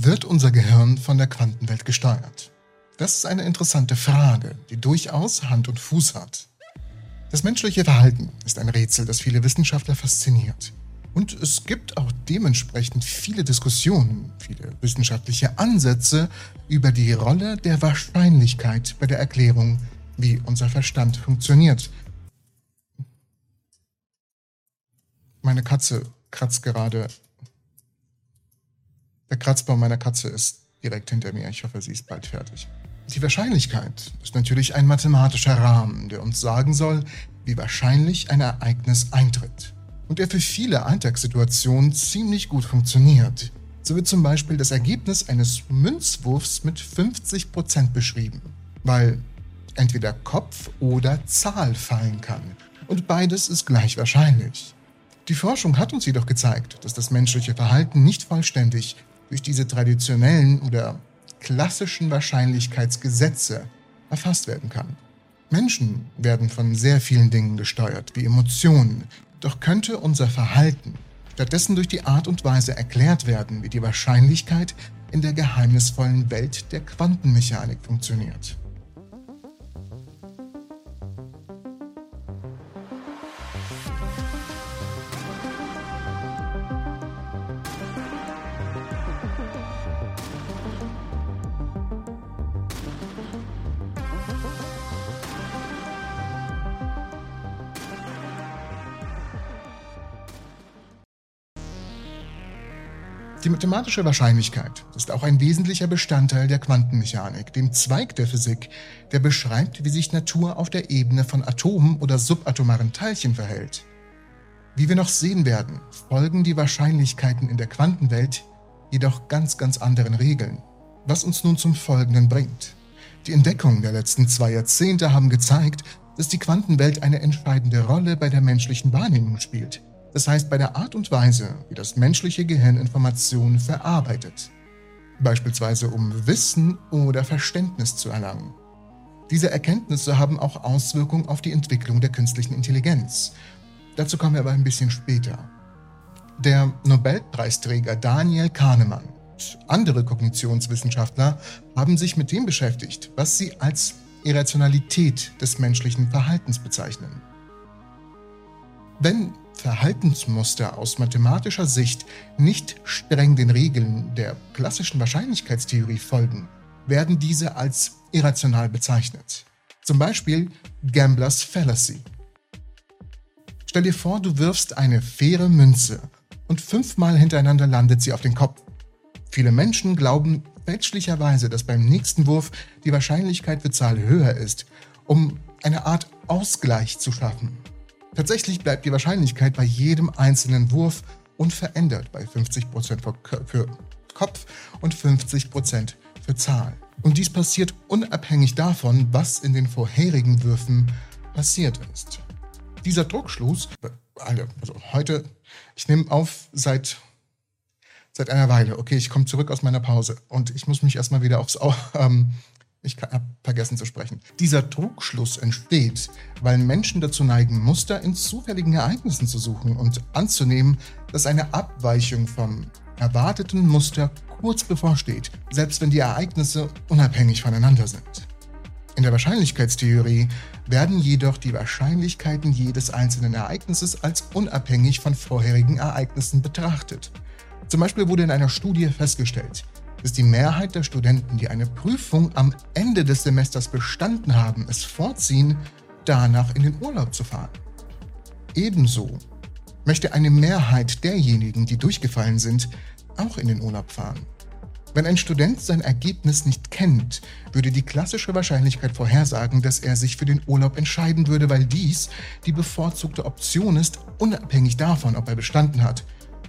Wird unser Gehirn von der Quantenwelt gesteuert? Das ist eine interessante Frage, die durchaus Hand und Fuß hat. Das menschliche Verhalten ist ein Rätsel, das viele Wissenschaftler fasziniert. Und es gibt auch dementsprechend viele Diskussionen, viele wissenschaftliche Ansätze über die Rolle der Wahrscheinlichkeit bei der Erklärung, wie unser Verstand funktioniert. Meine Katze kratzt gerade der Kratzbaum meiner Katze ist direkt hinter mir. Ich hoffe, sie ist bald fertig. Die Wahrscheinlichkeit ist natürlich ein mathematischer Rahmen, der uns sagen soll, wie wahrscheinlich ein Ereignis eintritt. Und der für viele Alltagssituationen ziemlich gut funktioniert. So wird zum Beispiel das Ergebnis eines Münzwurfs mit 50% beschrieben, weil entweder Kopf oder Zahl fallen kann. Und beides ist gleich wahrscheinlich. Die Forschung hat uns jedoch gezeigt, dass das menschliche Verhalten nicht vollständig durch diese traditionellen oder klassischen Wahrscheinlichkeitsgesetze erfasst werden kann. Menschen werden von sehr vielen Dingen gesteuert, wie Emotionen, doch könnte unser Verhalten stattdessen durch die Art und Weise erklärt werden, wie die Wahrscheinlichkeit in der geheimnisvollen Welt der Quantenmechanik funktioniert. Die mathematische Wahrscheinlichkeit ist auch ein wesentlicher Bestandteil der Quantenmechanik, dem Zweig der Physik, der beschreibt, wie sich Natur auf der Ebene von Atomen oder subatomaren Teilchen verhält. Wie wir noch sehen werden, folgen die Wahrscheinlichkeiten in der Quantenwelt jedoch ganz, ganz anderen Regeln, was uns nun zum Folgenden bringt. Die Entdeckungen der letzten zwei Jahrzehnte haben gezeigt, dass die Quantenwelt eine entscheidende Rolle bei der menschlichen Wahrnehmung spielt – das heißt bei der Art und Weise, wie das menschliche Gehirn Informationen verarbeitet, beispielsweise um Wissen oder Verständnis zu erlangen. Diese Erkenntnisse haben auch Auswirkungen auf die Entwicklung der künstlichen Intelligenz. Dazu kommen wir aber ein bisschen später. Der Nobelpreisträger Daniel Kahnemann und andere Kognitionswissenschaftler haben sich mit dem beschäftigt, was sie als Irrationalität des menschlichen Verhaltens bezeichnen. Wenn Verhaltensmuster aus mathematischer Sicht nicht streng den Regeln der klassischen Wahrscheinlichkeitstheorie folgen, werden diese als irrational bezeichnet. Zum Beispiel Gamblers Fallacy. Stell dir vor, du wirfst eine faire Münze und fünfmal hintereinander landet sie auf den Kopf. Viele Menschen glauben fälschlicherweise, dass beim nächsten Wurf die Wahrscheinlichkeit für Zahl höher ist, um eine Art Ausgleich zu schaffen. Tatsächlich bleibt die Wahrscheinlichkeit bei jedem einzelnen Wurf unverändert bei 50% für Kopf und 50% für Zahl. Und dies passiert unabhängig davon, was in den vorherigen Würfen passiert ist. Dieser Druckschluss, also heute, ich nehme auf seit, seit einer Weile, okay, ich komme zurück aus meiner Pause und ich muss mich erstmal wieder aufs, ähm, ich habe vergessen zu sprechen. Dieser Trugschluss entsteht, weil Menschen dazu neigen, Muster in zufälligen Ereignissen zu suchen und anzunehmen, dass eine Abweichung vom erwarteten Muster kurz bevorsteht, selbst wenn die Ereignisse unabhängig voneinander sind. In der Wahrscheinlichkeitstheorie werden jedoch die Wahrscheinlichkeiten jedes einzelnen Ereignisses als unabhängig von vorherigen Ereignissen betrachtet. Zum Beispiel wurde in einer Studie festgestellt, dass die Mehrheit der Studenten, die eine Prüfung am Ende des Semesters bestanden haben, es vorziehen, danach in den Urlaub zu fahren. Ebenso möchte eine Mehrheit derjenigen, die durchgefallen sind, auch in den Urlaub fahren. Wenn ein Student sein Ergebnis nicht kennt, würde die klassische Wahrscheinlichkeit vorhersagen, dass er sich für den Urlaub entscheiden würde, weil dies die bevorzugte Option ist, unabhängig davon, ob er bestanden hat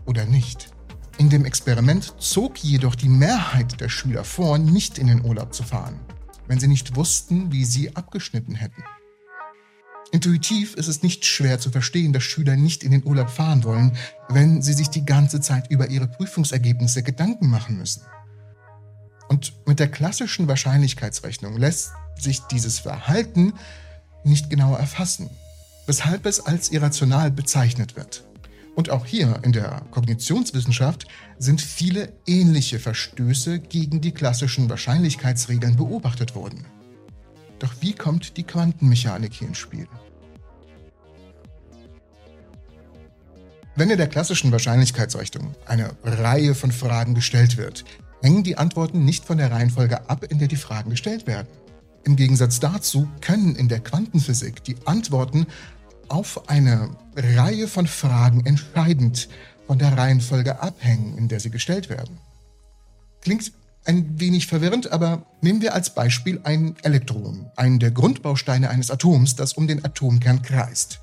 oder nicht. In dem Experiment zog jedoch die Mehrheit der Schüler vor, nicht in den Urlaub zu fahren, wenn sie nicht wussten, wie sie abgeschnitten hätten. Intuitiv ist es nicht schwer zu verstehen, dass Schüler nicht in den Urlaub fahren wollen, wenn sie sich die ganze Zeit über ihre Prüfungsergebnisse Gedanken machen müssen. Und mit der klassischen Wahrscheinlichkeitsrechnung lässt sich dieses Verhalten nicht genau erfassen, weshalb es als irrational bezeichnet wird. Und auch hier in der Kognitionswissenschaft sind viele ähnliche Verstöße gegen die klassischen Wahrscheinlichkeitsregeln beobachtet worden. Doch wie kommt die Quantenmechanik hier ins Spiel? Wenn in der klassischen Wahrscheinlichkeitsrechnung eine Reihe von Fragen gestellt wird, hängen die Antworten nicht von der Reihenfolge ab, in der die Fragen gestellt werden. Im Gegensatz dazu können in der Quantenphysik die Antworten auf eine Reihe von Fragen entscheidend von der Reihenfolge abhängen, in der sie gestellt werden. Klingt ein wenig verwirrend, aber nehmen wir als Beispiel ein Elektron, einen der Grundbausteine eines Atoms, das um den Atomkern kreist.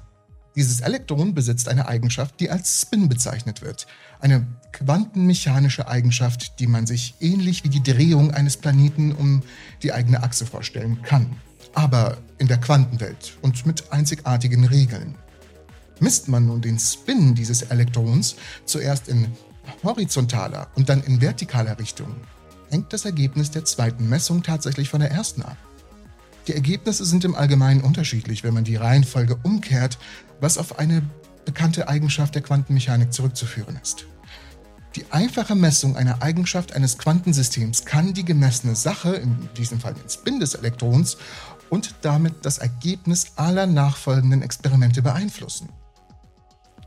Dieses Elektron besitzt eine Eigenschaft, die als Spin bezeichnet wird. Eine quantenmechanische Eigenschaft, die man sich ähnlich wie die Drehung eines Planeten um die eigene Achse vorstellen kann. Aber in der Quantenwelt und mit einzigartigen Regeln. Misst man nun den Spin dieses Elektrons zuerst in horizontaler und dann in vertikaler Richtung, hängt das Ergebnis der zweiten Messung tatsächlich von der ersten ab. Die Ergebnisse sind im Allgemeinen unterschiedlich, wenn man die Reihenfolge umkehrt, was auf eine bekannte Eigenschaft der Quantenmechanik zurückzuführen ist. Die einfache Messung einer Eigenschaft eines Quantensystems kann die gemessene Sache, in diesem Fall den Spin des Elektrons, und damit das Ergebnis aller nachfolgenden Experimente beeinflussen.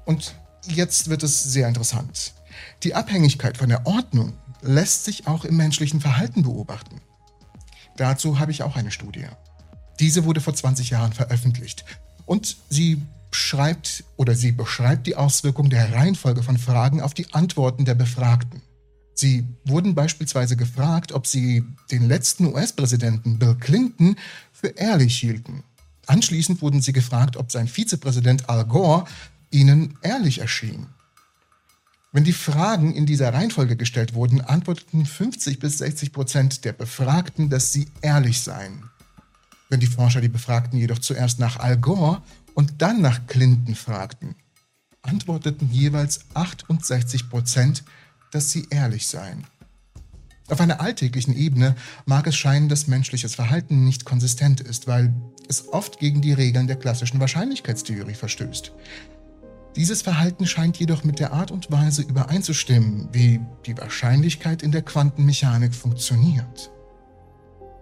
Und jetzt wird es sehr interessant. Die Abhängigkeit von der Ordnung lässt sich auch im menschlichen Verhalten beobachten. Dazu habe ich auch eine Studie. Diese wurde vor 20 Jahren veröffentlicht und sie schreibt oder sie beschreibt die Auswirkung der Reihenfolge von Fragen auf die Antworten der Befragten. Sie wurden beispielsweise gefragt, ob sie den letzten US-Präsidenten Bill Clinton für ehrlich hielten. Anschließend wurden sie gefragt, ob sein Vizepräsident Al Gore ihnen ehrlich erschien. Wenn die Fragen in dieser Reihenfolge gestellt wurden, antworteten 50 bis 60 Prozent der Befragten, dass sie ehrlich seien. Wenn die Forscher die Befragten jedoch zuerst nach Al Gore und dann nach Clinton fragten, antworteten jeweils 68 Prozent, dass sie ehrlich seien. Auf einer alltäglichen Ebene mag es scheinen, dass menschliches Verhalten nicht konsistent ist, weil es oft gegen die Regeln der klassischen Wahrscheinlichkeitstheorie verstößt. Dieses Verhalten scheint jedoch mit der Art und Weise übereinzustimmen, wie die Wahrscheinlichkeit in der Quantenmechanik funktioniert.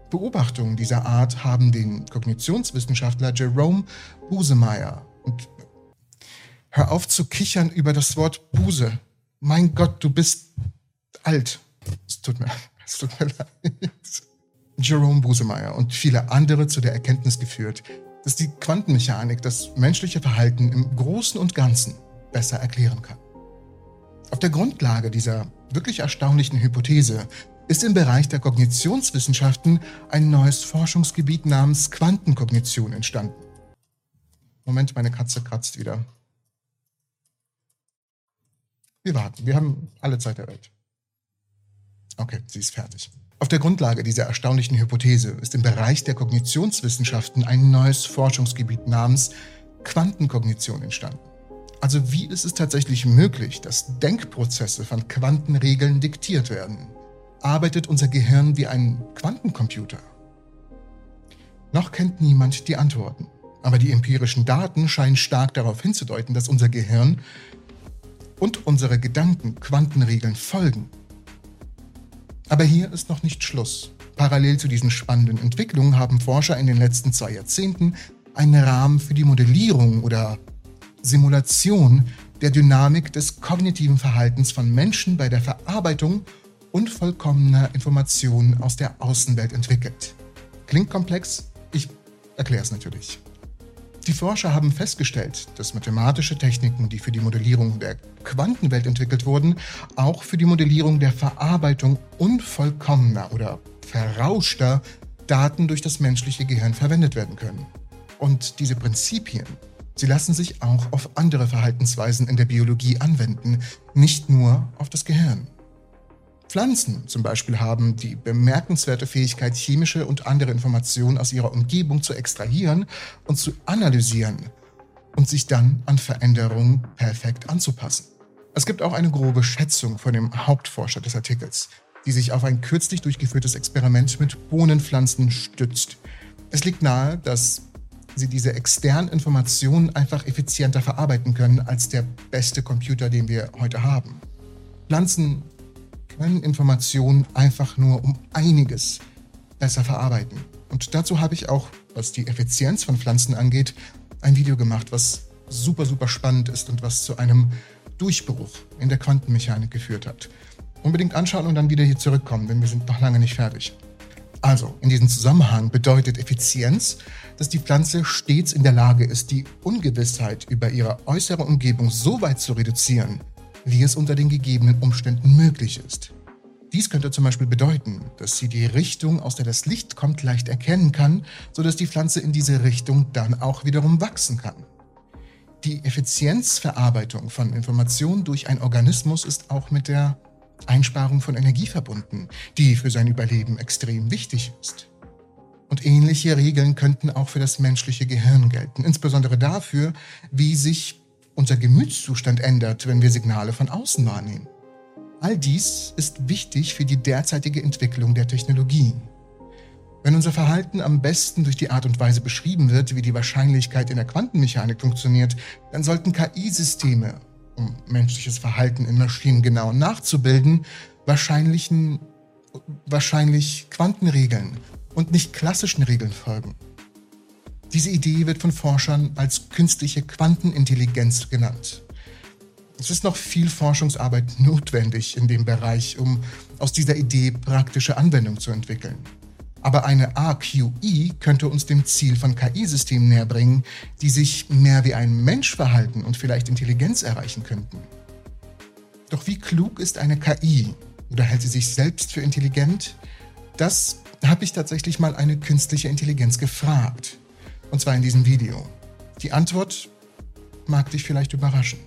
Beobachtungen dieser Art haben den Kognitionswissenschaftler Jerome Busemeyer und hör auf zu kichern über das Wort Buse. Mein Gott, du bist alt. Es tut mir, es tut mir leid. Jerome Busemeyer und viele andere zu der Erkenntnis geführt, dass die Quantenmechanik das menschliche Verhalten im Großen und Ganzen besser erklären kann. Auf der Grundlage dieser wirklich erstaunlichen Hypothese ist im Bereich der Kognitionswissenschaften ein neues Forschungsgebiet namens Quantenkognition entstanden. Moment, meine Katze kratzt wieder. Wir warten, wir haben alle Zeit der Welt. Okay, sie ist fertig. Auf der Grundlage dieser erstaunlichen Hypothese ist im Bereich der Kognitionswissenschaften ein neues Forschungsgebiet namens Quantenkognition entstanden. Also wie ist es tatsächlich möglich, dass Denkprozesse von Quantenregeln diktiert werden? arbeitet unser Gehirn wie ein Quantencomputer? Noch kennt niemand die Antworten, aber die empirischen Daten scheinen stark darauf hinzudeuten, dass unser Gehirn und unsere Gedanken Quantenregeln folgen. Aber hier ist noch nicht Schluss. Parallel zu diesen spannenden Entwicklungen haben Forscher in den letzten zwei Jahrzehnten einen Rahmen für die Modellierung oder Simulation der Dynamik des kognitiven Verhaltens von Menschen bei der Verarbeitung unvollkommener Informationen aus der Außenwelt entwickelt. Klingt komplex? Ich erkläre es natürlich. Die Forscher haben festgestellt, dass mathematische Techniken, die für die Modellierung der Quantenwelt entwickelt wurden, auch für die Modellierung der Verarbeitung unvollkommener oder verrauschter Daten durch das menschliche Gehirn verwendet werden können. Und diese Prinzipien, sie lassen sich auch auf andere Verhaltensweisen in der Biologie anwenden, nicht nur auf das Gehirn. Pflanzen zum Beispiel haben die bemerkenswerte Fähigkeit, chemische und andere Informationen aus ihrer Umgebung zu extrahieren und zu analysieren und sich dann an Veränderungen perfekt anzupassen. Es gibt auch eine grobe Schätzung von dem Hauptforscher des Artikels, die sich auf ein kürzlich durchgeführtes Experiment mit Bohnenpflanzen stützt. Es liegt nahe, dass sie diese externen Informationen einfach effizienter verarbeiten können als der beste Computer, den wir heute haben. Pflanzen können Informationen einfach nur um einiges besser verarbeiten. Und dazu habe ich auch, was die Effizienz von Pflanzen angeht, ein Video gemacht, was super, super spannend ist und was zu einem Durchbruch in der Quantenmechanik geführt hat. Unbedingt anschauen und dann wieder hier zurückkommen, denn wir sind noch lange nicht fertig. Also, in diesem Zusammenhang bedeutet Effizienz, dass die Pflanze stets in der Lage ist, die Ungewissheit über ihre äußere Umgebung so weit zu reduzieren, wie es unter den gegebenen Umständen möglich ist. Dies könnte zum Beispiel bedeuten, dass sie die Richtung, aus der das Licht kommt, leicht erkennen kann, sodass die Pflanze in diese Richtung dann auch wiederum wachsen kann. Die Effizienzverarbeitung von Informationen durch einen Organismus ist auch mit der Einsparung von Energie verbunden, die für sein Überleben extrem wichtig ist. Und ähnliche Regeln könnten auch für das menschliche Gehirn gelten, insbesondere dafür, wie sich unser Gemütszustand ändert, wenn wir Signale von außen wahrnehmen. All dies ist wichtig für die derzeitige Entwicklung der Technologie. Wenn unser Verhalten am besten durch die Art und Weise beschrieben wird, wie die Wahrscheinlichkeit in der Quantenmechanik funktioniert, dann sollten KI-Systeme um menschliches Verhalten in Maschinen genau nachzubilden, wahrscheinlichen, wahrscheinlich Quantenregeln und nicht klassischen Regeln folgen. Diese Idee wird von Forschern als künstliche Quantenintelligenz genannt. Es ist noch viel Forschungsarbeit notwendig in dem Bereich, um aus dieser Idee praktische Anwendung zu entwickeln. Aber eine AQI könnte uns dem Ziel von KI-Systemen näherbringen, die sich mehr wie ein Mensch verhalten und vielleicht Intelligenz erreichen könnten. Doch wie klug ist eine KI? Oder hält sie sich selbst für intelligent? Das habe ich tatsächlich mal eine künstliche Intelligenz gefragt. Und zwar in diesem Video. Die Antwort mag dich vielleicht überraschen.